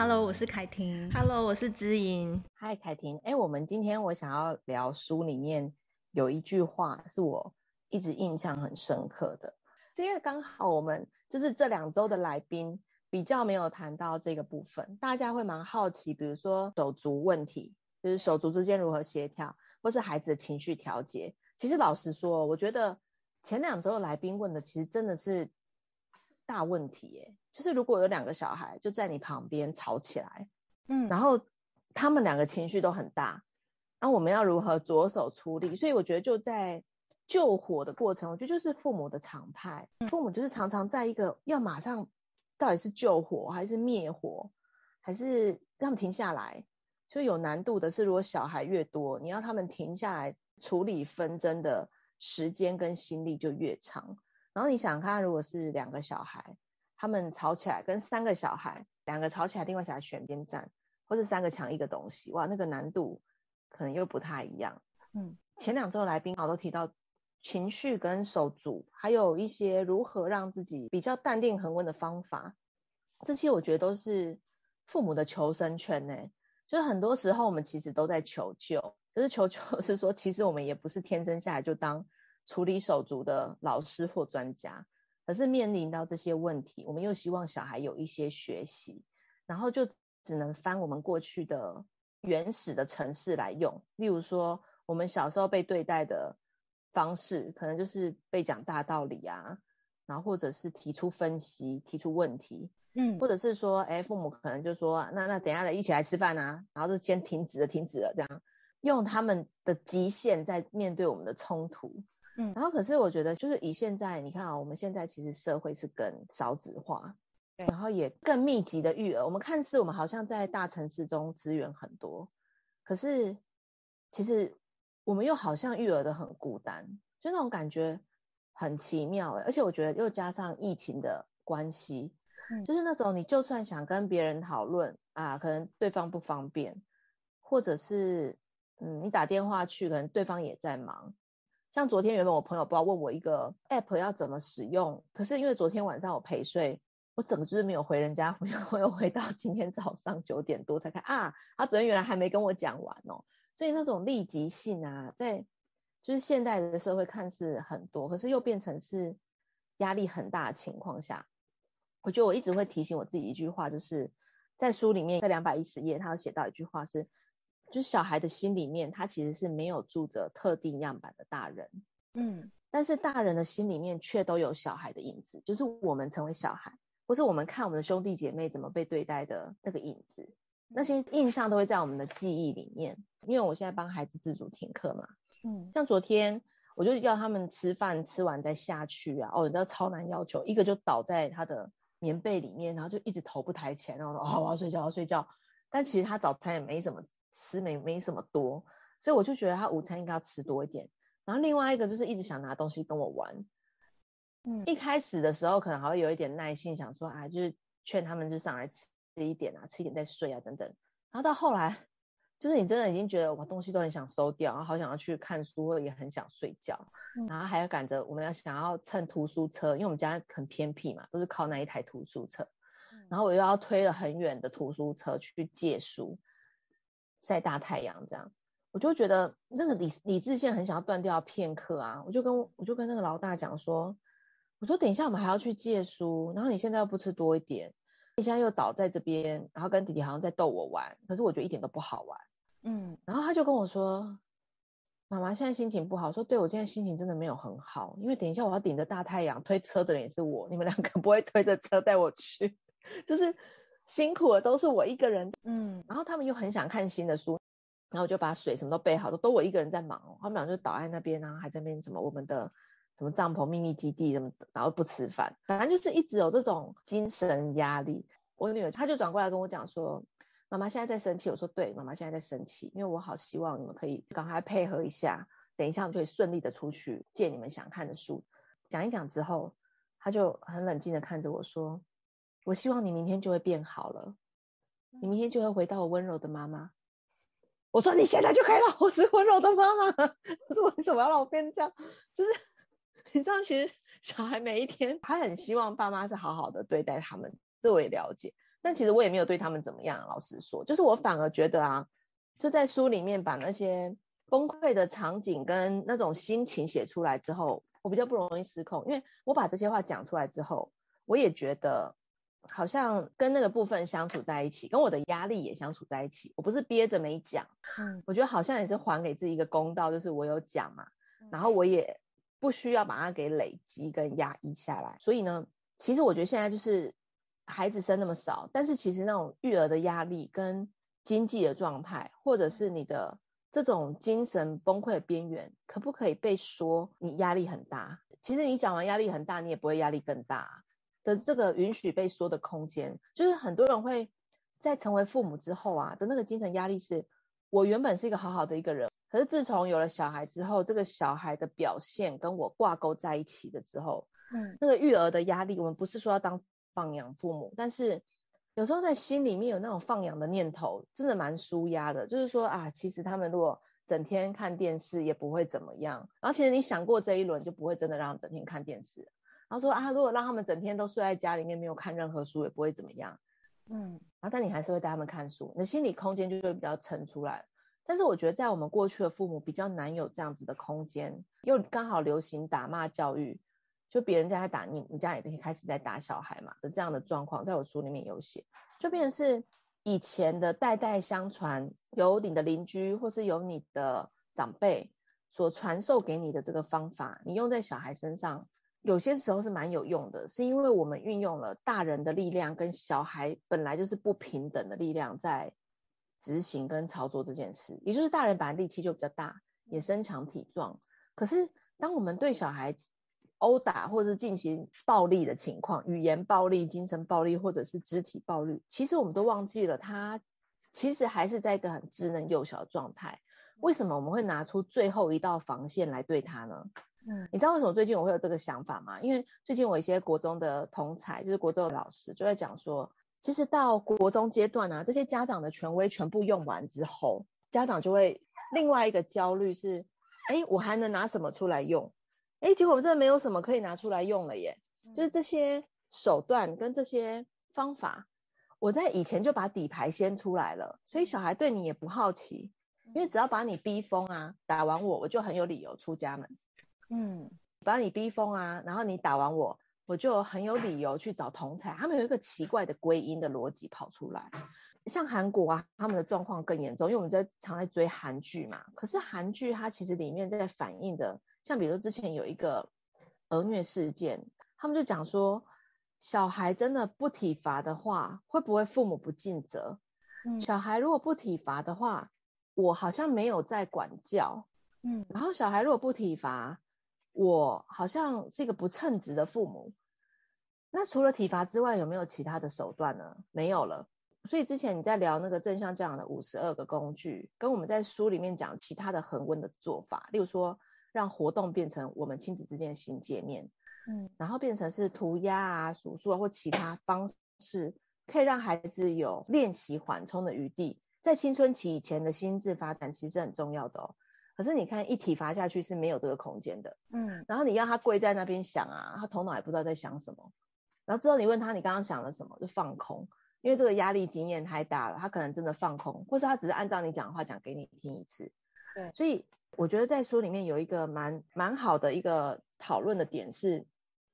Hello，我是凯婷。Hello，我是知音。Hi，凯婷。哎，我们今天我想要聊书里面有一句话是我一直印象很深刻的，是因为刚好我们就是这两周的来宾比较没有谈到这个部分，大家会蛮好奇，比如说手足问题，就是手足之间如何协调，或是孩子的情绪调节。其实老实说，我觉得前两周的来宾问的其实真的是大问题耶。就是如果有两个小孩就在你旁边吵起来，嗯，然后他们两个情绪都很大，那我们要如何着手处理？所以我觉得就在救火的过程，我觉得就是父母的常态，父母就是常常在一个要马上到底是救火还是灭火，还是让他们停下来，就有难度的是，如果小孩越多，你要他们停下来处理纷争的时间跟心力就越长。然后你想看，如果是两个小孩。他们吵起来，跟三个小孩，两个吵起来，另外小孩选边站，或是三个抢一个东西，哇，那个难度可能又不太一样。嗯，前两周来宾好都提到情绪跟手足，还有一些如何让自己比较淡定恒温的方法，这些我觉得都是父母的求生圈呢。就是很多时候我们其实都在求救，就是求救是说，其实我们也不是天生下来就当处理手足的老师或专家。可是面临到这些问题，我们又希望小孩有一些学习，然后就只能翻我们过去的原始的城市来用。例如说，我们小时候被对待的方式，可能就是被讲大道理啊，然后或者是提出分析、提出问题，嗯，或者是说，哎，父母可能就说，那那等一下来一起来吃饭啊，然后就先停止了，停止了，这样用他们的极限在面对我们的冲突。嗯，然后可是我觉得，就是以现在你看啊，我们现在其实社会是更少子化，然后也更密集的育儿。我们看似我们好像在大城市中资源很多，可是其实我们又好像育儿的很孤单，就那种感觉很奇妙。而且我觉得又加上疫情的关系，嗯，就是那种你就算想跟别人讨论啊，可能对方不方便，或者是嗯，你打电话去，可能对方也在忙。像昨天原本我朋友不知道问我一个 app 要怎么使用，可是因为昨天晚上我陪睡，我整个就是没有回人家，没有我又回到今天早上九点多才看啊，他昨天原来还没跟我讲完哦，所以那种立即性啊，在就是现代的社会看似很多，可是又变成是压力很大的情况下，我觉得我一直会提醒我自己一句话，就是在书里面在两百一十页，他有写到一句话是。就是小孩的心里面，他其实是没有住着特定样板的大人，嗯，但是大人的心里面却都有小孩的影子，就是我们成为小孩，或是我们看我们的兄弟姐妹怎么被对待的那个影子，那些印象都会在我们的记忆里面。因为我现在帮孩子自主停课嘛，嗯，像昨天我就要他们吃饭，吃完再下去啊，哦，你知道超难要求，一个就倒在他的棉被里面，然后就一直头不抬起来，然后说哦，我要睡觉，我要睡觉，但其实他早餐也没什么。吃没没什么多，所以我就觉得他午餐应该要吃多一点。然后另外一个就是一直想拿东西跟我玩，嗯，一开始的时候可能还会有一点耐心，想说啊，就是劝他们就上来吃一点啊，吃一点再睡啊等等。然后到后来，就是你真的已经觉得我东西都很想收掉，然后好想要去看书，或也很想睡觉，然后还要赶着我们要想要乘图书车，因为我们家很偏僻嘛，都是靠那一台图书车，然后我又要推了很远的图书车去借书。晒大太阳这样，我就觉得那个理理智线很想要断掉片刻啊！我就跟我就跟那个老大讲说，我说等一下我们还要去借书，然后你现在又不吃多一点，你现在又倒在这边，然后跟弟弟好像在逗我玩，可是我觉得一点都不好玩。嗯，然后他就跟我说，妈妈现在心情不好，说对，我现在心情真的没有很好，因为等一下我要顶着大太阳，推车的人也是我，你们两个不会推着车带我去，就是。辛苦的都是我一个人，嗯，然后他们又很想看新的书，然后我就把水什么都备好，都都我一个人在忙哦，他们俩就倒在那边啊，还在那边什么我们的什么帐篷秘密基地什么，然后不吃饭，反正就是一直有这种精神压力。我女儿她就转过来跟我讲说，妈妈现在在生气。我说对，妈妈现在在生气，因为我好希望你们可以赶快配合一下，等一下我们就可以顺利的出去借你们想看的书。讲一讲之后，她就很冷静的看着我说。我希望你明天就会变好了，你明天就会回到我温柔的妈妈。我说你现在就可以了，我是温柔的妈妈。可是为什么要让我变这样？就是 你知道，其实小孩每一天他很希望爸妈是好好的对待他们，这我也了解。但其实我也没有对他们怎么样，老实说，就是我反而觉得啊，就在书里面把那些崩溃的场景跟那种心情写出来之后，我比较不容易失控，因为我把这些话讲出来之后，我也觉得好像跟那个部分相处在一起，跟我的压力也相处在一起。我不是憋着没讲，嗯，我觉得好像也是还给自己一个公道，就是我有讲嘛，然后我也不需要把它给累积跟压抑下来。所以呢，其实我觉得现在就是。孩子生那么少，但是其实那种育儿的压力跟经济的状态，或者是你的这种精神崩溃的边缘，可不可以被说你压力很大？其实你讲完压力很大，你也不会压力更大的这个允许被说的空间，就是很多人会在成为父母之后啊的那个精神压力是，我原本是一个好好的一个人，可是自从有了小孩之后，这个小孩的表现跟我挂钩在一起的之后，嗯，那个育儿的压力，我们不是说要当。放养父母，但是有时候在心里面有那种放养的念头，真的蛮舒压的。就是说啊，其实他们如果整天看电视也不会怎么样。然后其实你想过这一轮，就不会真的让他整天看电视。然后说啊，如果让他们整天都睡在家里面，没有看任何书，也不会怎么样。嗯，然后但你还是会带他们看书，你的心理空间就会比较撑出来。但是我觉得在我们过去的父母比较难有这样子的空间，又刚好流行打骂教育。就别人家在打你，你家也可以开始在打小孩嘛的这样的状况，在我书里面有写，就变成是以前的代代相传，由你的邻居或是由你的长辈所传授给你的这个方法，你用在小孩身上，有些时候是蛮有用的，是因为我们运用了大人的力量跟小孩本来就是不平等的力量在执行跟操作这件事，也就是大人本来力气就比较大，也身强体壮，可是当我们对小孩殴打或者是进行暴力的情况，语言暴力、精神暴力或者是肢体暴力，其实我们都忘记了，他其实还是在一个很稚嫩幼小的状态。为什么我们会拿出最后一道防线来对他呢？嗯，你知道为什么最近我会有这个想法吗？因为最近我一些国中的同才，就是国中的老师，就在讲说，其实到国中阶段啊，这些家长的权威全部用完之后，家长就会另外一个焦虑是，哎，我还能拿什么出来用？哎，结果我真的没有什么可以拿出来用了耶！就是这些手段跟这些方法，我在以前就把底牌先出来了，所以小孩对你也不好奇，因为只要把你逼疯啊，打完我，我就很有理由出家门。嗯，把你逼疯啊，然后你打完我，我就很有理由去找同侪。他们有一个奇怪的归因的逻辑跑出来，像韩国啊，他们的状况更严重，因为我们在常在追韩剧嘛。可是韩剧它其实里面在反映的。像比如之前有一个儿虐事件，他们就讲说，小孩真的不体罚的话，会不会父母不尽责？嗯，小孩如果不体罚的话，我好像没有在管教，嗯，然后小孩如果不体罚，我好像是一个不称职的父母。那除了体罚之外，有没有其他的手段呢？没有了。所以之前你在聊那个正向教养的五十二个工具，跟我们在书里面讲其他的恒温的做法，例如说。让活动变成我们亲子之间的新界面，嗯，然后变成是涂鸦啊、数数啊或其他方式，可以让孩子有练习缓冲的余地。在青春期以前的心智发展其实是很重要的哦。可是你看，一体罚下去是没有这个空间的，嗯。然后你要他跪在那边想啊，他头脑也不知道在想什么。然后之后你问他，你刚刚想了什么？就放空，因为这个压力经验太大了，他可能真的放空，或是他只是按照你讲的话讲给你听一次。对，所以。我觉得在书里面有一个蛮蛮好的一个讨论的点是，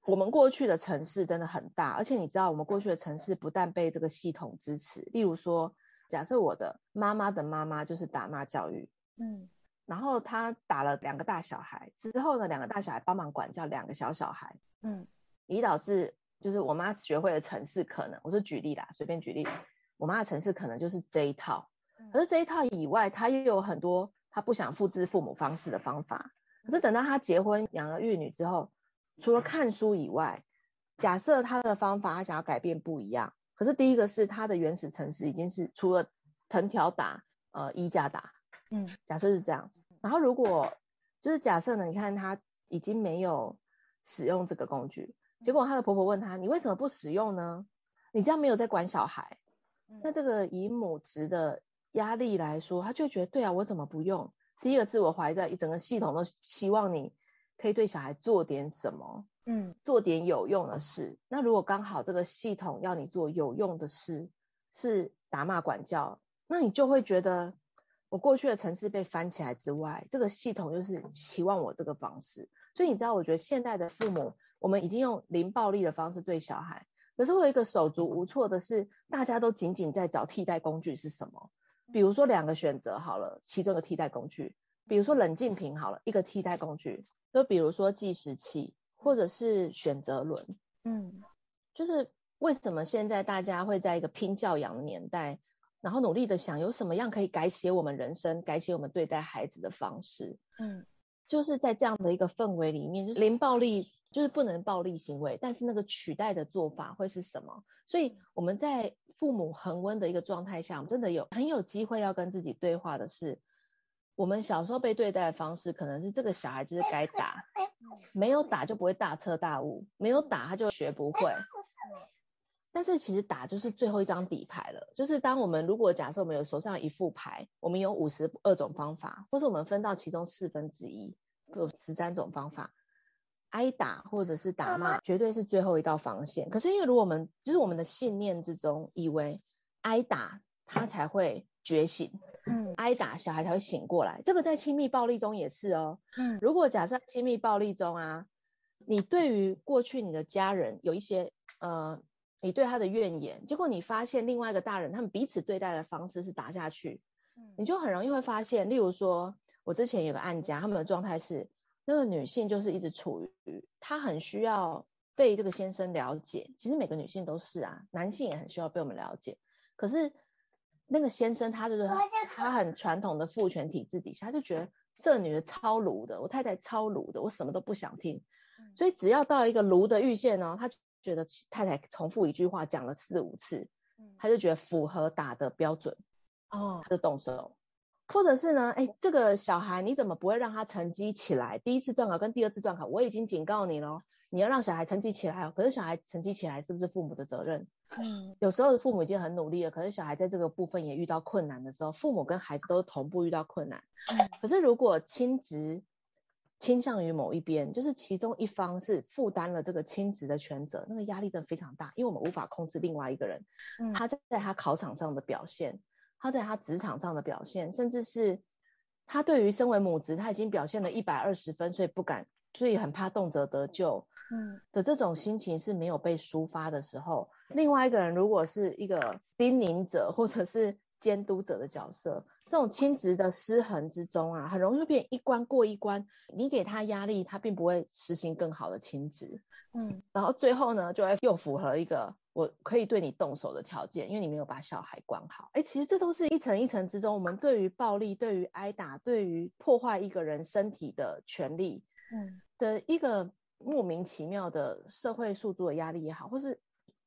我们过去的城市真的很大，而且你知道，我们过去的城市不但被这个系统支持，例如说，假设我的妈妈的妈妈就是打骂教育，嗯，然后他打了两个大小孩之后呢，两个大小孩帮忙管教两个小小孩，嗯，以导致就是我妈学会的城市可能，我说举例啦，随便举例，我妈的城市可能就是这一套，可是这一套以外，她又有很多。她不想复制父母方式的方法，可是等到她结婚养儿育女之后，除了看书以外，假设她的方法她想要改变不一样，可是第一个是她的原始城市已经是除了藤条打，呃，衣架打，嗯，假设是这样，然后如果就是假设呢，你看她已经没有使用这个工具，结果她的婆婆问他，你为什么不使用呢？你这样没有在管小孩，那这个以母职的。压力来说，他就觉得对啊，我怎么不用？第一个自我怀疑，在一整个系统都希望你可以对小孩做点什么，嗯，做点有用的事。那如果刚好这个系统要你做有用的事，是打骂管教，那你就会觉得，我过去的城市被翻起来之外，这个系统又是期望我这个方式。所以你知道，我觉得现代的父母，我们已经用零暴力的方式对小孩，可是我有一个手足无措的是，大家都仅仅在找替代工具是什么？比如说两个选择好了，其中的替代工具，比如说冷静瓶好了，一个替代工具。就比如说计时器，或者是选择轮，嗯，就是为什么现在大家会在一个拼教养的年代，然后努力的想有什么样可以改写我们人生、改写我们对待孩子的方式，嗯，就是在这样的一个氛围里面，就是零暴力，就是不能暴力行为，但是那个取代的做法会是什么？所以我们在父母恒温的一个状态下，我们真的有很有机会要跟自己对话的是。我们小时候被对待的方式，可能是这个小孩就是该打，没有打就不会大彻大悟，没有打他就学不会。但是其实打就是最后一张底牌了，就是当我们如果假设我们有手上一副牌，我们有五十二种方法，或是我们分到其中四分之一，有十三种方法，挨打或者是打骂，绝对是最后一道防线。可是因为如果我们就是我们的信念之中，以为挨打他才会觉醒。嗯，挨打小孩才会醒过来，这个在亲密暴力中也是哦。嗯，如果假设亲密暴力中啊，你对于过去你的家人有一些呃，你对他的怨言，结果你发现另外一个大人他们彼此对待的方式是打下去，嗯，你就很容易会发现，例如说我之前有个案家，他们的状态是那个女性就是一直处于她很需要被这个先生了解，其实每个女性都是啊，男性也很需要被我们了解，可是。那个先生，他就是他很传统的父权体制底下，他就觉得这女的超卢的，我太太超卢的，我什么都不想听。所以只要到一个卢的阈限呢，他就觉得太太重复一句话讲了四五次，他就觉得符合打的标准，哦，他就动手。或者是呢，哎，这个小孩你怎么不会让他成绩起来？第一次段考跟第二次段考，我已经警告你了，你要让小孩成绩起来哦。可是小孩成绩起来是不是父母的责任？嗯，有时候父母已经很努力了，可是小孩在这个部分也遇到困难的时候，父母跟孩子都同步遇到困难。嗯，可是如果亲职倾向于某一边，就是其中一方是负担了这个亲职的全责，那个压力真的非常大，因为我们无法控制另外一个人，他在他考场上的表现。他在他职场上的表现，甚至是他对于身为母职，他已经表现了一百二十分，所以不敢，所以很怕动辄得咎，嗯。的这种心情是没有被抒发的时候，另外一个人如果是一个叮咛者或者是监督者的角色，这种亲职的失衡之中啊，很容易会变一关过一关，你给他压力，他并不会实行更好的亲职，嗯，然后最后呢，就会又符合一个。我可以对你动手的条件，因为你没有把小孩管好。哎，其实这都是一层一层之中，我们对于暴力、对于挨打、对于破坏一个人身体的权利，嗯，的一个莫名其妙的社会诉诸的压力也好，或是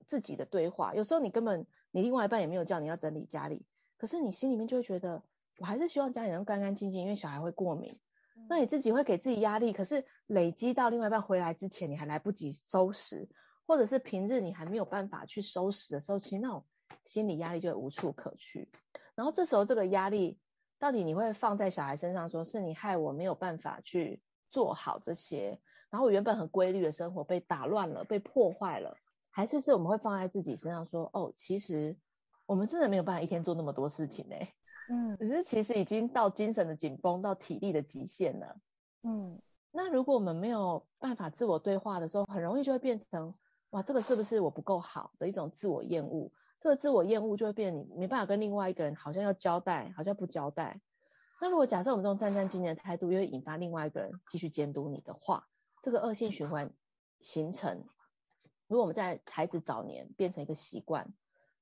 自己的对话。有时候你根本你另外一半也没有叫你要整理家里，可是你心里面就会觉得，我还是希望家里能干干净净，因为小孩会过敏。那你自己会给自己压力，可是累积到另外一半回来之前，你还来不及收拾。或者是平日你还没有办法去收拾的时候，其实那种心理压力就会无处可去。然后这时候这个压力到底你会放在小孩身上，说是你害我没有办法去做好这些，然后我原本很规律的生活被打乱了，被破坏了，还是是我们会放在自己身上说，哦，其实我们真的没有办法一天做那么多事情呢？嗯，可是其实已经到精神的紧绷，到体力的极限了。嗯，那如果我们没有办法自我对话的时候，很容易就会变成。哇，这个是不是我不够好的一种自我厌恶？这个自我厌恶就会变成你没办法跟另外一个人好像要交代，好像不交代。那如果假设我们这种战战兢兢的态度，又会引发另外一个人继续监督你的话，这个恶性循环形成。如果我们在孩子早年变成一个习惯，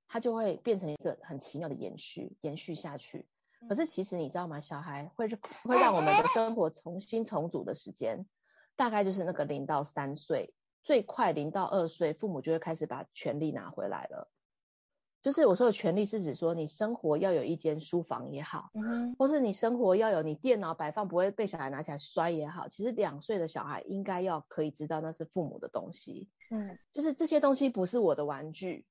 它就会变成一个很奇妙的延续，延续下去。可是其实你知道吗？小孩会会让我们的生活重新重组的时间，大概就是那个零到三岁。最快零到二岁，父母就会开始把权利拿回来了。就是我说的权利，是指说你生活要有一间书房也好，嗯，或是你生活要有你电脑摆放不会被小孩拿起来摔也好。其实两岁的小孩应该要可以知道那是父母的东西，嗯，就是这些东西不是我的玩具。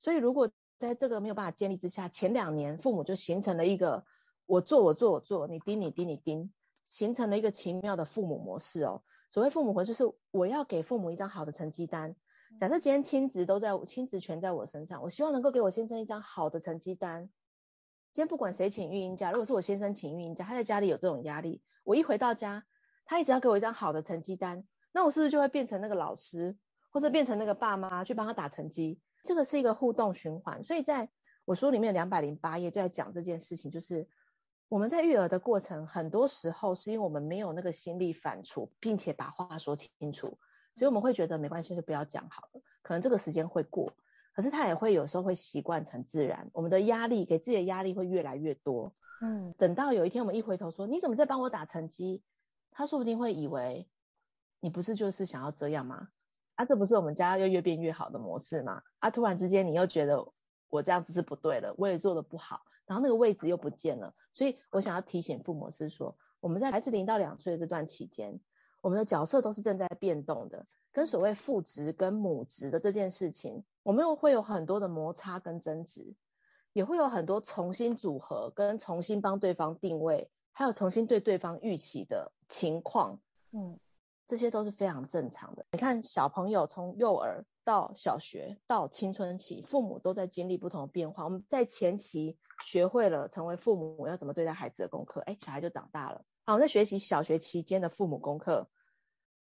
所以如果在这个没有办法建立之下，前两年父母就形成了一个我做我做我做，你盯你盯你盯，形成了一个奇妙的父母模式哦。所谓父母魂，就是我要给父母一张好的成绩单。假设今天亲职都在亲职权在我身上，我希望能够给我先生一张好的成绩单。今天不管谁请育婴假，如果是我先生请育婴假，他在家里有这种压力，我一回到家，他一直要给我一张好的成绩单，那我是不是就会变成那个老师，或者变成那个爸妈去帮他打成绩？这个是一个互动循环。所以在我书里面两百零八页就在讲这件事情，就是我们在育儿的过程，很多时候是因为我们没有那个心力反刍，并且把话说清楚，所以我们会觉得没关系，就不要讲好了，可能这个时间会过。可是他也会有时候会习惯成自然，我们的压力给自己的压力会越来越多。嗯，等到有一天我们一回头说，你怎么在帮我打成绩？他说不定会以为你不是就是想要这样吗？啊，这不是我们家又越变越好的模式吗？啊，突然之间你又觉得我这样子是不对了，我也做得不好，然后那个位置又不见了。所以我想要提醒父母是说，我们在孩子零到两岁的这段期间，我们的角色都是正在变动的。跟所谓父职跟母职的这件事情，我们又会有很多的摩擦跟争执，也会有很多重新组合跟重新帮对方定位，还有重新对对方预期的情况，嗯，这些都是非常正常的。你看小朋友从幼儿到小学到青春期，父母都在经历不同的变化。我们在前期学会了成为父母要怎么对待孩子的功课，哎，小孩就长大了。好，我们在学习小学期间的父母功课，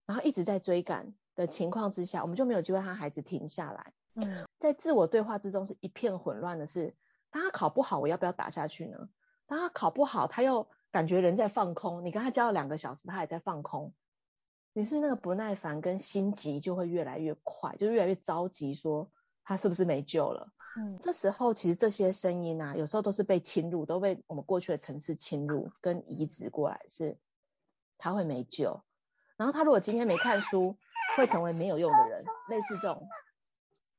然后一直在追赶。的情况之下，我们就没有机会让孩子停下来。嗯，在自我对话之中是一片混乱的是，当他考不好，我要不要打下去呢？当他考不好，他又感觉人在放空。你跟他教了两个小时，他也在放空。你是那个不耐烦跟心急就会越来越快，就越来越着急，说他是不是没救了？嗯，这时候其实这些声音啊，有时候都是被侵入，都被我们过去的程式侵入跟移植过来，是他会没救。然后他如果今天没看书。会成为没有用的人，类似这种，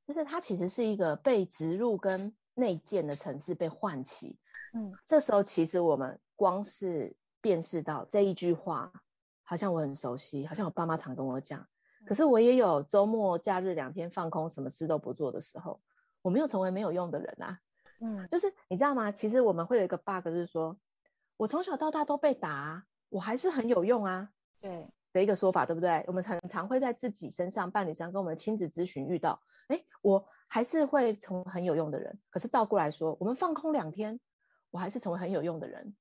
就是他其实是一个被植入跟内建的程式被唤起。嗯，这时候其实我们光是辨识到这一句话，好像我很熟悉，好像我爸妈常跟我讲。可是我也有周末假日两天放空，什么事都不做的时候，我没有成为没有用的人啊。嗯，就是你知道吗？其实我们会有一个 bug，就是说我从小到大都被打，我还是很有用啊。对。的一个说法，对不对？我们常常会在自己身上、伴侣上跟我们的亲子咨询遇到，哎，我还是会成为很有用的人。可是倒过来说，我们放空两天，我还是成为很有用的人。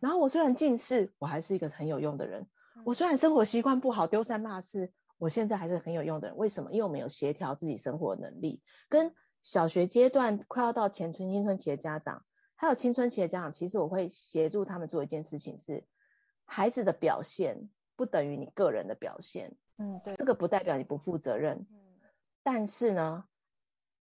然后我虽然近视，我还是一个很有用的人。我虽然生活习惯不好，丢三落四，我现在还是很有用的人。为什么？因为我们有协调自己生活能力。跟小学阶段快要到前春青春期的家长，还有青春期的家长，其实我会协助他们做一件事情是，是孩子的表现。不等于你个人的表现，嗯，对，这个不代表你不负责任，嗯，但是呢，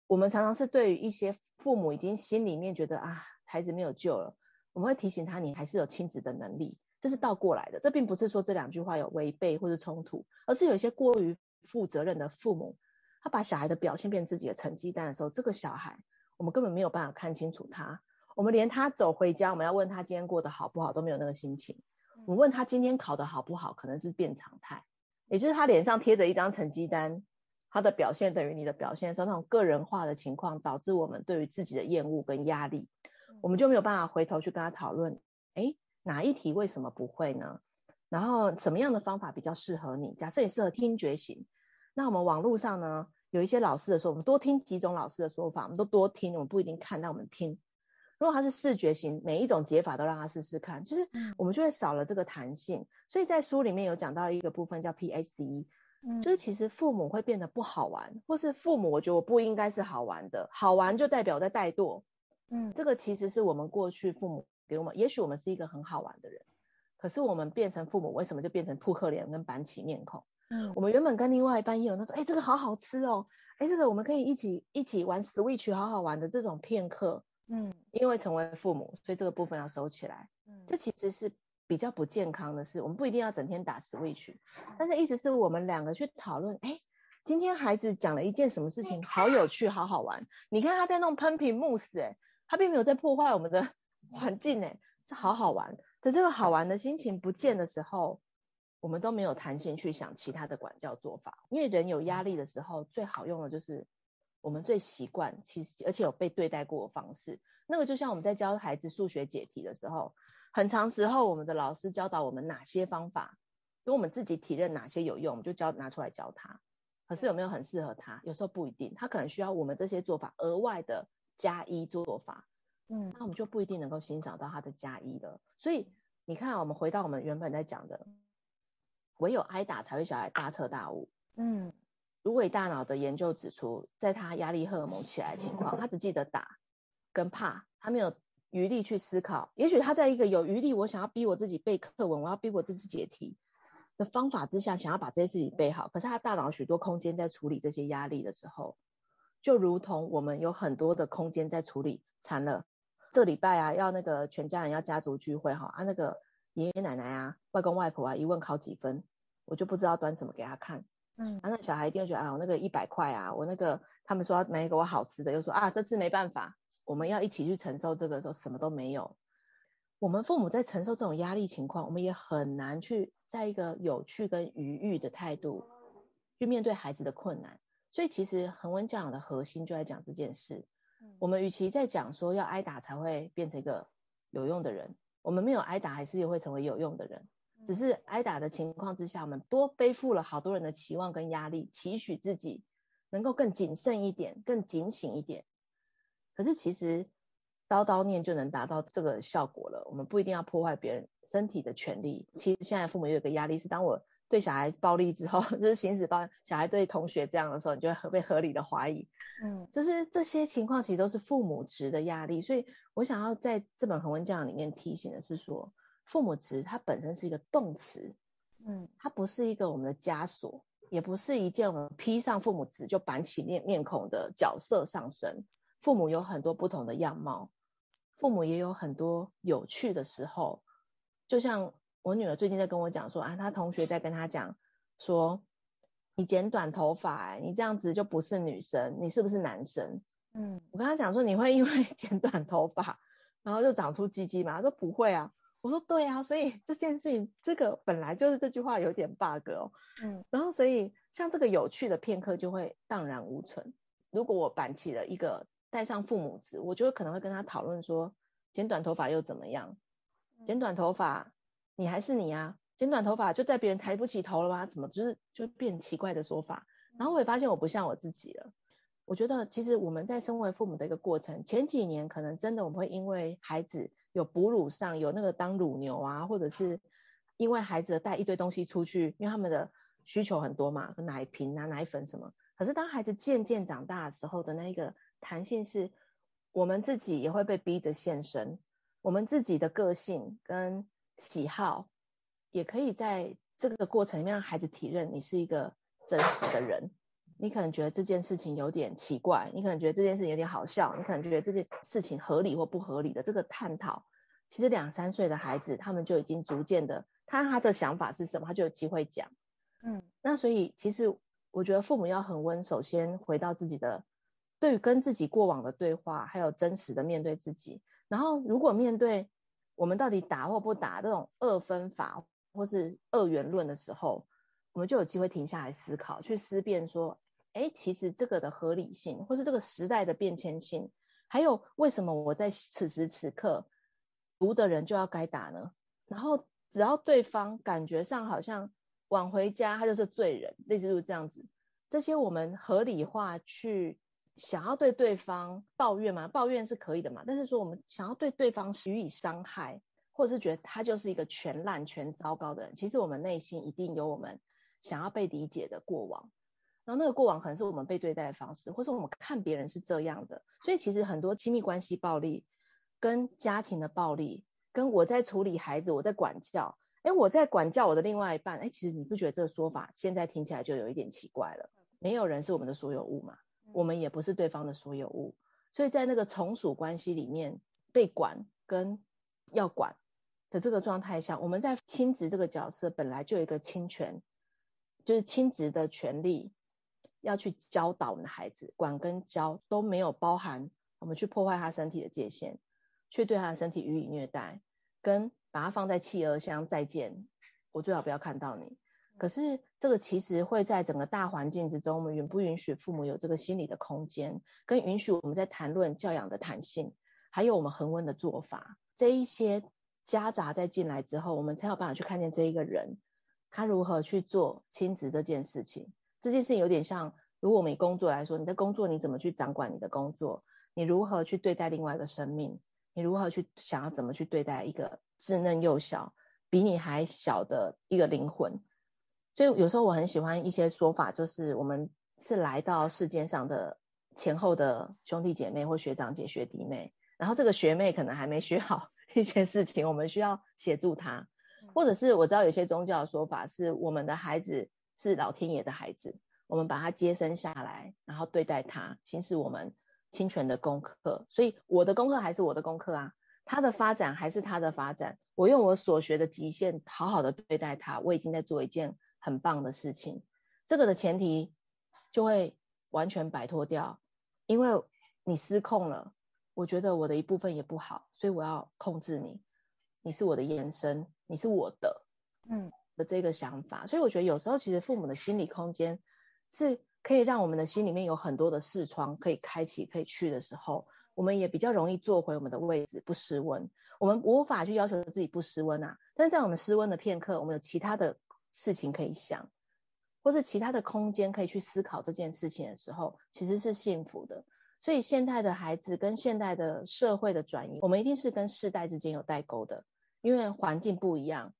我们常常是对于一些父母已经心里面觉得啊，孩子没有救了，我们会提醒他，你还是有亲子的能力，这是倒过来的，这并不是说这两句话有违背或者冲突，而是有一些过于负责任的父母，他把小孩的表现变成自己的成绩单的时候，这个小孩我们根本没有办法看清楚他，我们连他走回家，我们要问他今天过得好不好都没有那个心情。我们问他今天考得好不好，可能是变常态，也就是他脸上贴着一张成绩单，他的表现等于你的表现，说那种个人化的情况，导致我们对于自己的厌恶跟压力，我们就没有办法回头去跟他讨论，诶，哪一题为什么不会呢？然后什么样的方法比较适合你？假设你适合听觉型，那我们网络上呢，有一些老师的说，我们多听几种老师的说法，我们都多听，我们不一定看，但我们听。如果他是视觉型，每一种解法都让他试试看，就是我们就会少了这个弹性。所以在书里面有讲到一个部分叫 PACE，就是其实父母会变得不好玩，或是父母我觉得我不应该是好玩的，好玩就代表我在怠惰。嗯，这个其实是我们过去父母给我们，也许我们是一个很好玩的人，可是我们变成父母，为什么就变成扑克脸跟板起面孔？嗯，我们原本跟另外一半也有那种，哎，这个好好吃哦，哎，这个我们可以一起一起玩 Switch，好好玩的这种片刻。嗯，因为成为父母，所以这个部分要收起来。嗯，这其实是比较不健康的事。我们不一定要整天打 Switch，但是意思是我们两个去讨论，哎，今天孩子讲了一件什么事情，好有趣，好好玩。你看他在弄喷瓶慕斯，哎，他并没有在破坏我们的环境，哎，是好好玩。可这个好玩的心情不见的时候，我们都没有弹性去想其他的管教做法。因为人有压力的时候，最好用的就是。我们最习惯，其实而且有被对待过的方式，那个就像我们在教孩子数学解题的时候，很长时候我们的老师教导我们哪些方法，跟我们自己体认哪些有用，我们就教拿出来教他。可是有没有很适合他？有时候不一定，他可能需要我们这些做法额外的加一做法，嗯，那我们就不一定能够欣赏到他的加一了。所以你看，我们回到我们原本在讲的，唯有挨打才会小孩大彻大悟。嗯，如果大脑的研究指出，在他压力荷尔蒙起来的情况，他只记得打跟怕，他没有余力去思考。也许他在一个有余力，我想要逼我自己背课文，我要逼我自己解题。的方法之下，想要把这些事情背好，可是他大脑许多空间在处理这些压力的时候，就如同我们有很多的空间在处理。惨了，这礼拜啊，要那个全家人要家族聚会哈，啊那个爷爷奶奶啊、外公外婆啊，一问考几分，我就不知道端什么给他看。嗯，啊那小孩一定会觉得啊，我那个一百块啊，我那个他们说要买给我好吃的，又说啊这次没办法，我们要一起去承受这个的时候，什么都没有。我们父母在承受这种压力情况，我们也很难去在一个有趣跟愉悦的态度去面对孩子的困难。所以，其实恒温教养的核心就在讲这件事。我们与其在讲说要挨打才会变成一个有用的人，我们没有挨打还是也会成为有用的人。只是挨打的情况之下，我们多背负了好多人的期望跟压力，期许自己能够更谨慎一点，更警醒一点。可是其实。叨叨念就能达到这个效果了。我们不一定要破坏别人身体的权利。其实现在父母也有个压力，是当我对小孩暴力之后，就是行使暴力，小孩对同学这样的时候，你就会被合理的怀疑。嗯，就是这些情况其实都是父母职的压力。所以我想要在这本恒温教养里面提醒的是说，父母职它本身是一个动词，嗯，它不是一个我们的枷锁，也不是一件我们披上父母职就板起面面孔的角色上身。父母有很多不同的样貌。父母也有很多有趣的时候，就像我女儿最近在跟我讲说啊，她同学在跟她讲说，你剪短头发，欸，你这样子就不是女生，你是不是男生？嗯，我跟她讲说，你会因为 剪短头发，然后就长出鸡鸡吗？她说不会啊。我说对啊，所以这件事情，这个本来就是这句话有点 bug 哦。嗯，然后所以像这个有趣的片刻就会荡然无存。如果我板起了一个。带上父母子，我就可能会跟他讨论说，剪短头发又怎么样？剪短头发，你还是你啊？剪短头发就在别人抬不起头了吗？怎么就是就变奇怪的说法？然后我也发现我不像我自己了。我觉得其实我们在身为父母的一个过程，前几年可能真的我们会因为孩子有哺乳上有那个当乳牛啊，或者是因为孩子带一堆东西出去，因为他们的需求很多嘛，奶瓶啊、奶粉什么。可是当孩子渐渐长大的时候的那个。弹性是，我们自己也会被逼着现身，我们自己的个性跟喜好，也可以在这个过程里面让孩子体认你是一个真实的人。你可能觉得这件事情有点奇怪，你可能觉得这件事情有点好笑，你可能觉得这件事情合理或不合理的这个探讨，其实两三岁的孩子他们就已经逐渐的，他他的想法是什么，他就有机会讲。嗯，那所以其实我觉得父母要恒温，首先回到自己的。对于跟自己过往的对话，还有真实的面对自己，然后如果面对我们到底打或不打这种二分法或是二元论的时候，我们就有机会停下来思考，去思辨说，哎，其实这个的合理性，或是这个时代的变迁性，还有为什么我在此时此刻读的人就要该打呢？然后只要对方感觉上好像晚回家他就是罪人，类似就是这样子，这些我们合理化去。想要对对方抱怨吗？抱怨是可以的嘛，但是说我们想要对对方予以伤害，或者是觉得他就是一个全烂、全糟糕的人，其实我们内心一定有我们想要被理解的过往，然后那个过往可能是我们被对待的方式，或是我们看别人是这样的，所以其实很多亲密关系暴力、跟家庭的暴力、跟我在处理孩子、我在管教，哎，我在管教我的另外一半，哎，其实你不觉得这个说法现在听起来就有一点奇怪了？没有人是我们的所有物嘛。我们也不是对方的所有物，所以在那个从属关系里面，被管跟要管的这个状态下，我们在亲职这个角色本来就有一个亲权，就是亲职的权利，要去教导我们的孩子，管跟教都没有包含我们去破坏他身体的界限，去对他的身体予以虐待，跟把他放在企鹅箱再见，我最好不要看到你。可是，这个其实会在整个大环境之中，我们允不允许父母有这个心理的空间，跟允许我们在谈论教养的弹性，还有我们恒温的做法，这一些夹杂在进来之后，我们才有办法去看见这一个人他如何去做亲子这件事情。这件事情有点像，如果我们以工作来说，你的工作你怎么去掌管你的工作？你如何去对待另外一个生命？你如何去想要怎么去对待一个稚嫩幼小、比你还小的一个灵魂？所以有时候我很喜欢一些说法，就是我们是来到世间上的前后的兄弟姐妹或学长姐、学弟妹，然后这个学妹可能还没学好 一些事情，我们需要协助她，或者是我知道有些宗教的说法是我们的孩子是老天爷的孩子，我们把他接生下来，然后对待他，行使我们侵权的功课。所以我的功课还是我的功课啊，他的发展还是他的发展，我用我所学的极限好好的对待他，我已经在做一件。很棒的事情，这个的前提就会完全摆脱掉，因为你失控了。我觉得我的一部分也不好，所以我要控制你。你是我的延伸，你是我的，嗯的这个想法。所以我觉得有时候其实父母的心理空间是可以让我们的心里面有很多的视窗可以开启、可以去的时候，我们也比较容易坐回我们的位置，不失温。我们无法去要求自己不失温啊，但是在我们失温的片刻，我们有其他的。事情可以想，或是其他的空间可以去思考这件事情的时候，其实是幸福的。所以现代的孩子跟现代的社会的转移，我们一定是跟世代之间有代沟的，因为环境不一样，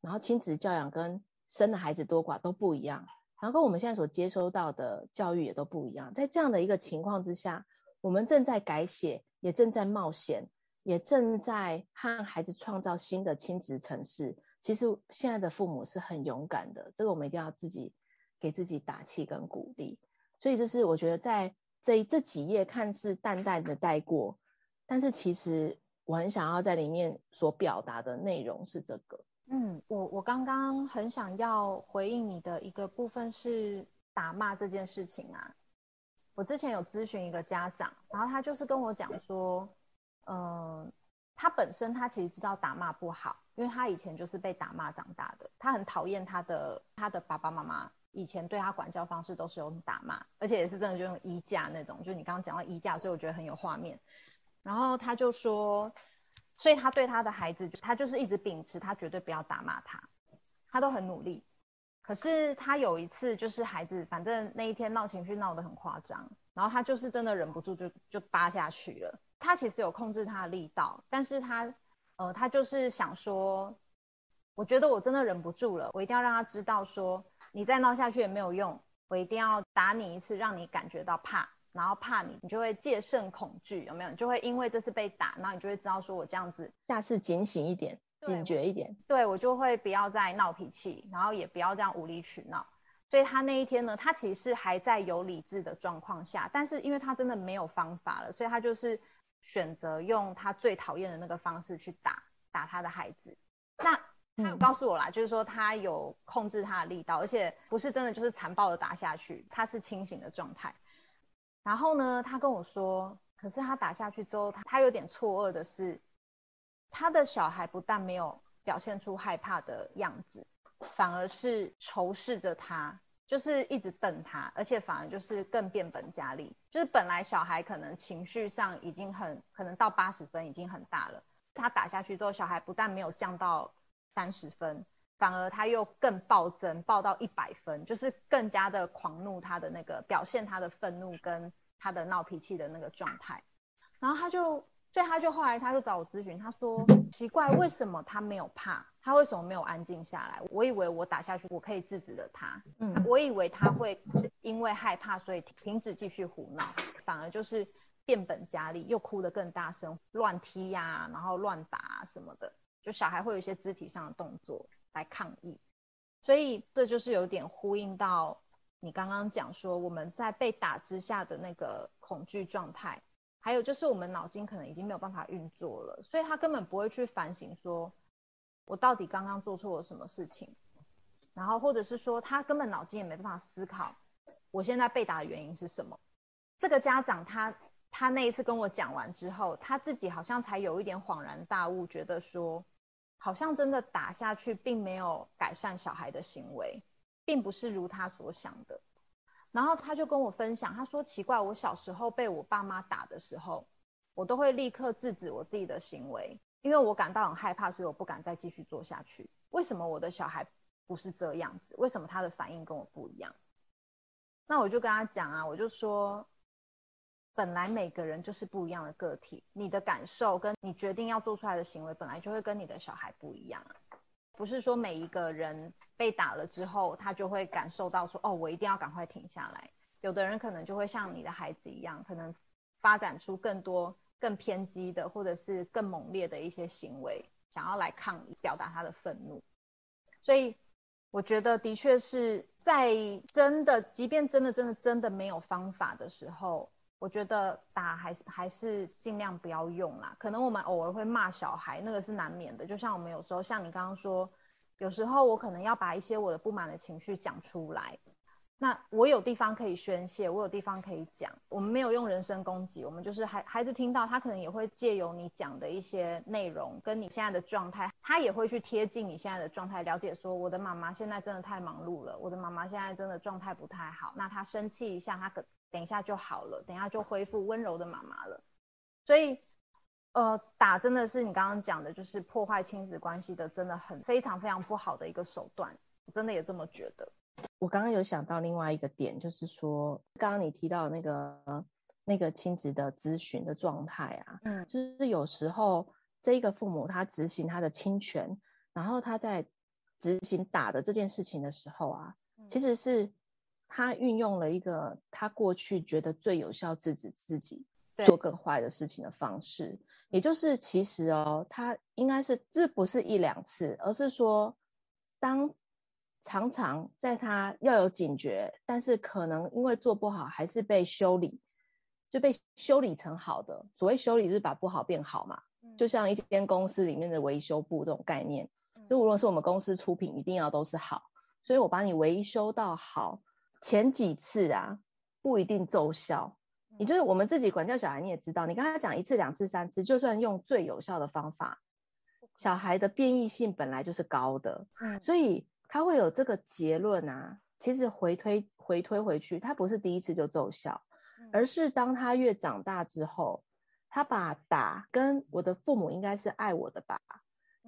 然后亲子教养跟生的孩子多寡都不一样，然后跟我们现在所接收到的教育也都不一样。在这样的一个情况之下，我们正在改写，也正在冒险，也正在和孩子创造新的亲子城市。其实现在的父母是很勇敢的，这个我们一定要自己给自己打气跟鼓励。所以就是我觉得在这这几页看似淡淡的带过，但是其实我很想要在里面所表达的内容是这个。嗯，我我刚刚很想要回应你的一个部分是打骂这件事情啊。我之前有咨询一个家长，然后他就是跟我讲说，嗯、他本身他其实知道打骂不好，因为他以前就是被打骂长大的。他很讨厌他的他的爸爸妈妈以前对他管教方式都是用打骂，而且也是真的就用衣架那种。就你刚刚讲到衣架，所以我觉得很有画面。然后他就说，所以他对他的孩子，他就是一直秉持他绝对不要打骂他，他都很努力。可是他有一次就是孩子，反正那一天闹情绪闹得很夸张，然后他就是真的忍不住就就扒下去了。他其实有控制他的力道，但是他，呃，他就是想说，我觉得我真的忍不住了，我一定要让他知道说，你再闹下去也没有用，我一定要打你一次，让你感觉到怕，然后怕你，你就会戒慎恐惧，有没有？你就会因为这次被打，然后你就会知道说我这样子，下次警醒一点，警觉一点，对，我就会不要再闹脾气，然后也不要这样无理取闹。所以他那一天呢，他其实是还在有理智的状况下，但是因为他真的没有方法了，所以他就是。选择用他最讨厌的那个方式去打打他的孩子，那他有告诉我啦，嗯、就是说他有控制他的力道，而且不是真的就是残暴的打下去，他是清醒的状态。然后呢，他跟我说，可是他打下去之后，他他有点错愕的是，他的小孩不但没有表现出害怕的样子，反而是仇视着他。就是一直瞪他，而且反而就是更变本加厉。就是本来小孩可能情绪上已经很可能到八十分已经很大了，他打下去之后，小孩不但没有降到三十分，反而他又更暴增，暴到一百分，就是更加的狂怒，他的那个表现他的愤怒跟他的闹脾气的那个状态。然后他就。所以他就后来他就找我咨询，他说奇怪，为什么他没有怕？他为什么没有安静下来？我以为我打下去我可以制止了他，嗯，我以为他会因为害怕所以停止继续胡闹，反而就是变本加厉，又哭得更大声，乱踢呀、啊，然后乱打啊什么的，就小孩会有一些肢体上的动作来抗议。所以这就是有点呼应到你刚刚讲说我们在被打之下的那个恐惧状态。还有就是我们脑筋可能已经没有办法运作了，所以他根本不会去反省说，我到底刚刚做错了什么事情，然后或者是说他根本脑筋也没办法思考，我现在被打的原因是什么。这个家长他他那一次跟我讲完之后，他自己好像才有一点恍然大悟，觉得说，好像真的打下去并没有改善小孩的行为，并不是如他所想的。然后他就跟我分享，他说奇怪，我小时候被我爸妈打的时候，我都会立刻制止我自己的行为，因为我感到很害怕，所以我不敢再继续做下去。为什么我的小孩不是这样子？为什么他的反应跟我不一样？那我就跟他讲啊，我就说，本来每个人就是不一样的个体，你的感受跟你决定要做出来的行为，本来就会跟你的小孩不一样啊。不是说每一个人被打了之后，他就会感受到说，哦，我一定要赶快停下来。有的人可能就会像你的孩子一样，可能发展出更多更偏激的，或者是更猛烈的一些行为，想要来抗议，表达他的愤怒。所以我觉得，的确是在真的，即便真的真的真的没有方法的时候，我觉得打还是还是尽量不要用啦。可能我们偶尔会骂小孩，那个是难免的。就像我们有时候，像你刚刚说，有时候我可能要把一些我的不满的情绪讲出来。那我有地方可以宣泄，我有地方可以讲。我们没有用人身攻击，我们就是孩孩子听到，他可能也会借由你讲的一些内容，跟你现在的状态，他也会去贴近你现在的状态，了解说我的妈妈现在真的太忙碌了，我的妈妈现在真的状态不太好。那他生气一下，他等等一下就好了，等一下就恢复温柔的妈妈了。所以，呃，打真的是你刚刚讲的，就是破坏亲子关系的，真的很非常非常不好的一个手段。我真的也这么觉得。我刚刚有想到另外一个点，就是说，刚刚你提到那个那个亲子的咨询的状态啊，嗯，就是有时候这一个父母他执行他的侵权，然后他在执行打的这件事情的时候啊，其实是他运用了一个他过去觉得最有效制止自己做更坏的事情的方式，也就是其实哦，他应该是这不是一两次，而是说当。常常在他要有警觉，但是可能因为做不好，还是被修理，就被修理成好的。所谓修理，就是把不好变好嘛。就像一间公司里面的维修部这种概念，就无论是我们公司出品，一定要都是好。所以我把你维修到好，前几次啊不一定奏效。你就是我们自己管教小孩，你也知道，你跟他讲一次、两次、三次，就算用最有效的方法，小孩的变异性本来就是高的，所以。他会有这个结论啊，其实回推回推回去，他不是第一次就奏效，而是当他越长大之后，他把打跟我的父母应该是爱我的吧，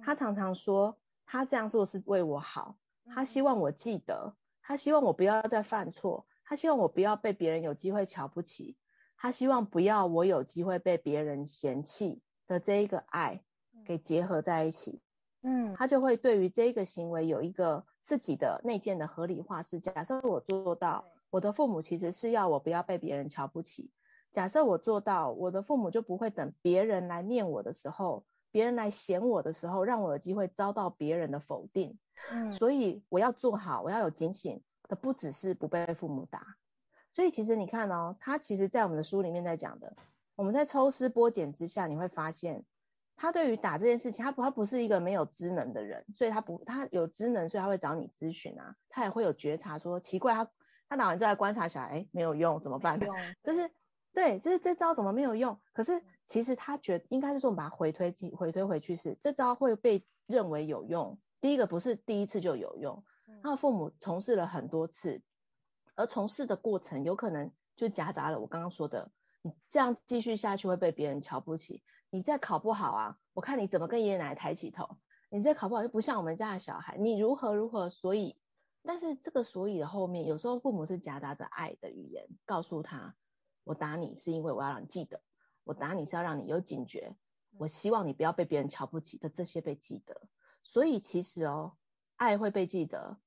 他常常说他这样做是为我好，他希望我记得，他希望我不要再犯错，他希望我不要被别人有机会瞧不起，他希望不要我有机会被别人嫌弃的这一个爱给结合在一起，嗯，他就会对于这个行为有一个。自己的内建的合理化是，假设我做到，我的父母其实是要我不要被别人瞧不起。假设我做到，我的父母就不会等别人来念我的时候，别人来嫌我的时候，让我有机会遭到别人的否定。嗯，所以我要做好，我要有警醒的，不只是不被父母打。所以其实你看哦，他其实在我们的书里面在讲的，我们在抽丝剥茧之下，你会发现。他对于打这件事情，他不，他不是一个没有知能的人，所以他不，他有知能，所以他会找你咨询啊，他也会有觉察说，说奇怪，他他打完之后来观察起来，哎，没有用，怎么办？就是对，就是这招怎么没有用？可是其实他觉得应该是说，我们把它回推回推回去是这招会被认为有用。第一个不是第一次就有用，他的父母从事了很多次，而从事的过程有可能就夹杂了我刚刚说的，你这样继续下去会被别人瞧不起。你再考不好啊，我看你怎么跟爷爷奶奶抬起头。你再考不好就不像我们家的小孩，你如何如何。所以，但是这个所以的后面，有时候父母是夹杂着爱的语言，告诉他：我打你是因为我要让你记得，我打你是要让你有警觉，我希望你不要被别人瞧不起的这些被记得。所以其实哦，爱会被记得，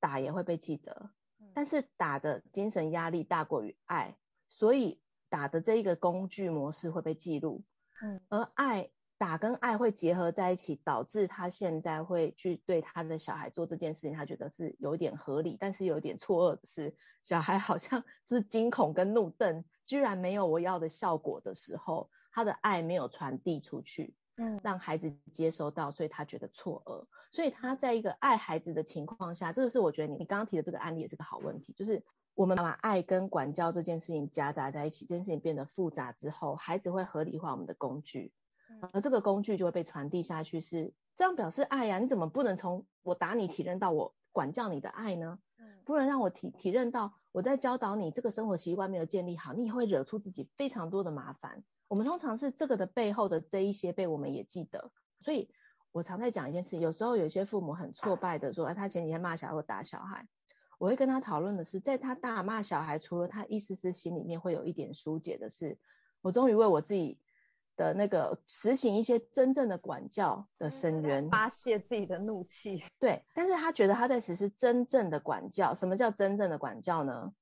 打也会被记得，但是打的精神压力大过于爱，所以打的这一个工具模式会被记录。嗯，而爱打跟爱会结合在一起，导致他现在会去对他的小孩做这件事情，他觉得是有点合理，但是有点错愕的是，小孩好像 是惊恐跟怒瞪，居然没有我要的效果的时候，他的爱没有传递出去，嗯，让孩子接收到，所以他觉得错愕，所以他在一个爱孩子的情况下，这个是我觉得你你刚刚提的这个案例也是个好问题，就是。我们把爱跟管教这件事情夹杂在一起，这件事情变得复杂之后，孩子会合理化我们的工具，而这个工具就会被传递下去，是这样表示爱呀？你怎么不能从我打你体认到我管教你的爱呢？不能让我体体认到我在教导你这个生活习惯没有建立好，你也会惹出自己非常多的麻烦。我们通常是这个的背后的这一些被我们也记得，所以我常在讲一件事，有时候有些父母很挫败的说，哎，他前几天骂小孩或打小孩，我会跟他讨论的是，在他大骂小孩，除了他一丝丝心里面会有一点疏解的是，我终于为我自己的那个实行一些真正的管教的深渊，发泄自己的怒气。对，但是他觉得他在实施真正的管教。什么叫真正的管教呢？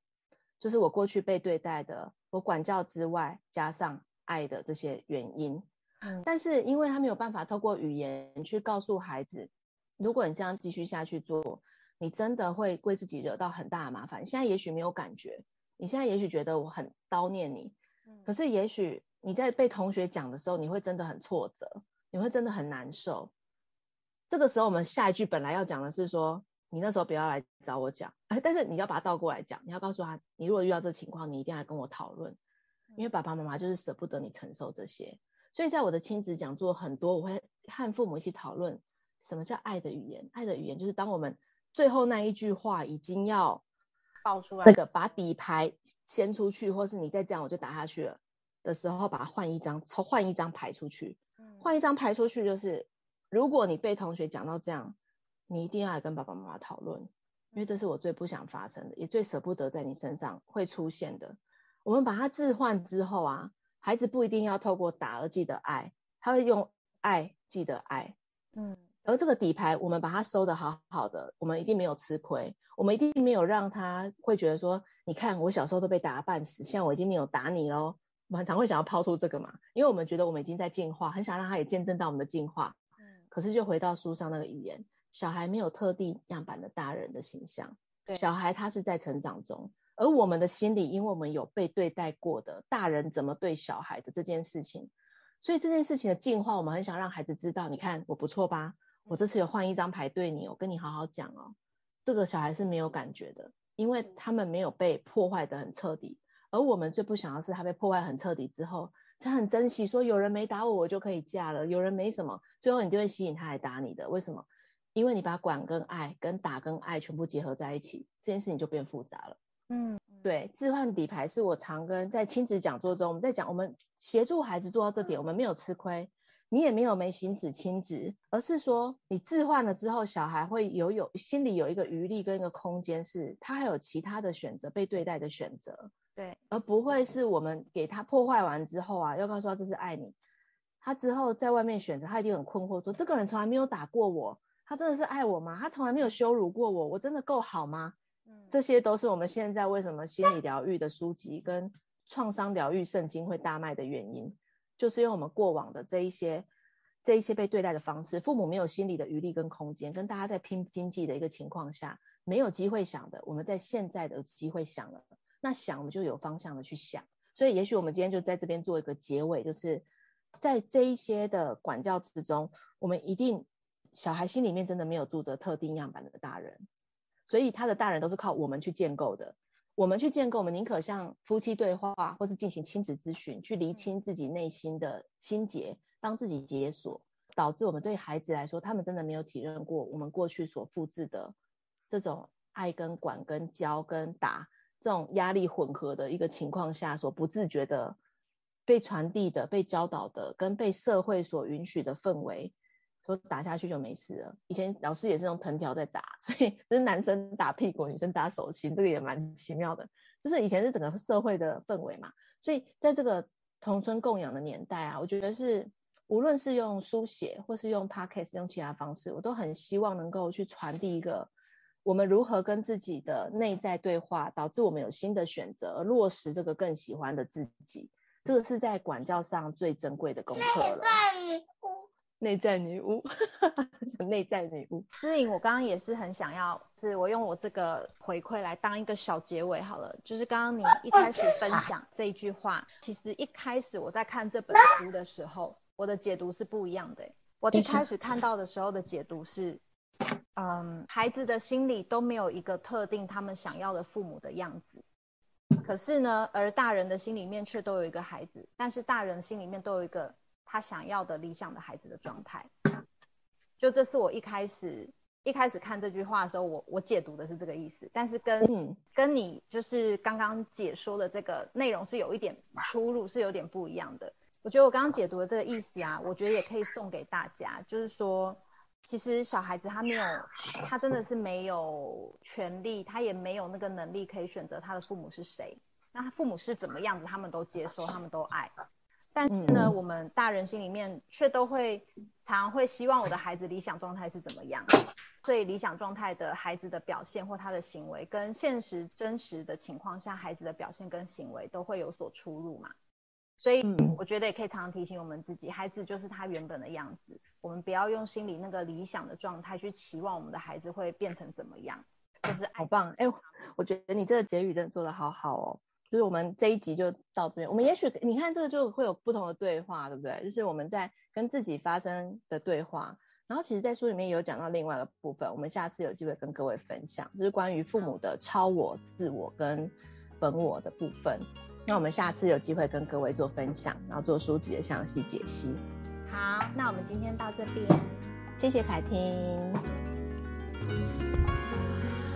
就是我过去被对待的，我管教之外加上爱的这些原因。嗯，但是因为他没有办法透过语言去告诉孩子，如果你这样继续下去做，你真的会为自己惹到很大的麻烦。你现在也许没有感觉，你现在也许觉得我很叨念你，可是也许你在被同学讲的时候，你会真的很挫折，你会真的很难受。这个时候，我们下一句本来要讲的是说，你那时候不要来找我讲，哎，但是你要把它倒过来讲，你要告诉他，你如果遇到这情况，你一定要来跟我讨论，因为爸爸妈妈就是舍不得你承受这些。所以在我的亲子讲座很多，我会和父母一起讨论什么叫爱的语言。爱的语言就是当我们最后那一句话已经要爆出来，那个把底牌掀出去，或是你再这样我就打下去了的时候，把它换一张，抽换一张牌出去。换一张牌出去就是，如果你被同学讲到这样，你一定要来跟爸爸妈妈讨论，因为这是我最不想发生的，也最舍不得在你身上会出现的。我们把它置换之后啊。孩子不一定要透过打而记得爱，他会用爱记得爱，嗯，而这个底牌我们把它收得好好的，我们一定没有吃亏，我们一定没有让他会觉得说，你看我小时候都被打半死，现在我已经没有打你喽。我们很常会想要抛出这个嘛，因为我们觉得我们已经在进化，很想让他也见证到我们的进化，嗯，可是就回到书上那个语言，小孩没有特定样板的大人的形象，对，小孩他是在成长中。而我们的心里，因为我们有被对待过的大人怎么对小孩的这件事情，所以这件事情的进化，我们很想让孩子知道，你看我不错吧？我这次有换一张牌对你，我跟你好好讲哦。这个小孩是没有感觉的，因为他们没有被破坏得很彻底。而我们最不想要是他被破坏很彻底之后，他很珍惜，说有人没打我，我就可以嫁了；有人没什么，最后你就会吸引他来打你的。为什么？因为你把管跟爱跟打跟爱全部结合在一起，这件事情就变复杂了。嗯，对，置换底牌是我常跟在亲子讲座中，我们在讲，我们协助孩子做到这点，我们没有吃亏，你也没有没行子亲子，而是说你置换了之后，小孩会有有心里有一个余力跟一个空间，是他还有其他的选择，被对待的选择，对，而不会是我们给他破坏完之后啊，要告诉他这是爱你，他之后在外面选择，他一定很困惑说，说这个人从来没有打过我，他真的是爱我吗？他从来没有羞辱过我，我真的够好吗？这些都是我们现在为什么心理疗愈的书籍跟创伤疗愈圣经会大卖的原因，就是因为我们过往的这一些这一些被对待的方式，父母没有心理的余力跟空间，跟大家在拼经济的一个情况下，没有机会想的，我们在现在的机会想了，那想我们就有方向的去想，所以也许我们今天就在这边做一个结尾，就是在这一些的管教之中，我们一定小孩心里面真的没有住着特定样板的大人。所以他的大人都是靠我们去建构的，我们去建构，我们宁可像夫妻对话，或是进行亲子咨询，去厘清自己内心的心结，帮自己解锁，导致我们对孩子来说，他们真的没有体认过我们过去所复制的这种爱跟管跟教跟打这种压力混合的一个情况下，所不自觉的被传递的、被教导的，跟被社会所允许的氛围。说打下去就没事了。以前老师也是用藤条在打，所以就是男生打屁股，女生打手心，这个也蛮奇妙的。就是以前是整个社会的氛围嘛，所以在这个同村共养的年代啊，我觉得是无论是用书写或是用 podcast 用其他方式，我都很希望能够去传递一个我们如何跟自己的内在对话，导致我们有新的选择，而落实这个更喜欢的自己。这个是在管教上最珍贵的功课了。内在女巫，内在女巫。知影，我刚刚也是很想要，是我用我这个回馈来当一个小结尾好了。就是刚刚你一开始分享这一句话，其实一开始我在看这本书的时候，我的解读是不一样的。我一开始看到的时候的解读是，嗯，孩子的心里都没有一个特定他们想要的父母的样子，可是呢，而大人的心里面却都有一个孩子，但是大人心里面都有一个。他想要的理想的孩子的状态，就这是我一开始一开始看这句话的时候，我我解读的是这个意思，但是跟、嗯、跟你就是刚刚解说的这个内容是有一点出入，是有点不一样的。我觉得我刚刚解读的这个意思啊，我觉得也可以送给大家，就是说，其实小孩子他没有，他真的是没有权利，他也没有那个能力可以选择他的父母是谁。那他父母是怎么样子，他们都接受，他们都爱。但是呢，嗯、我们大人心里面却都会常常会希望我的孩子理想状态是怎么样，所以理想状态的孩子的表现或他的行为，跟现实真实的情况下孩子的表现跟行为都会有所出入嘛。所以我觉得也可以常常提醒我们自己，孩子就是他原本的样子，我们不要用心里那个理想的状态去期望我们的孩子会变成怎么样。就是好棒，哎、欸，我觉得你这个结语真的做得好好哦。就是我们这一集就到这边，我们也许你看这个就会有不同的对话，对不对？就是我们在跟自己发生的对话。然后其实，在书里面有讲到另外一个部分，我们下次有机会跟各位分享，就是关于父母的超我、自我跟本我的部分。那我们下次有机会跟各位做分享，然后做书籍的详细解析。好，那我们今天到这边，谢谢凯婷。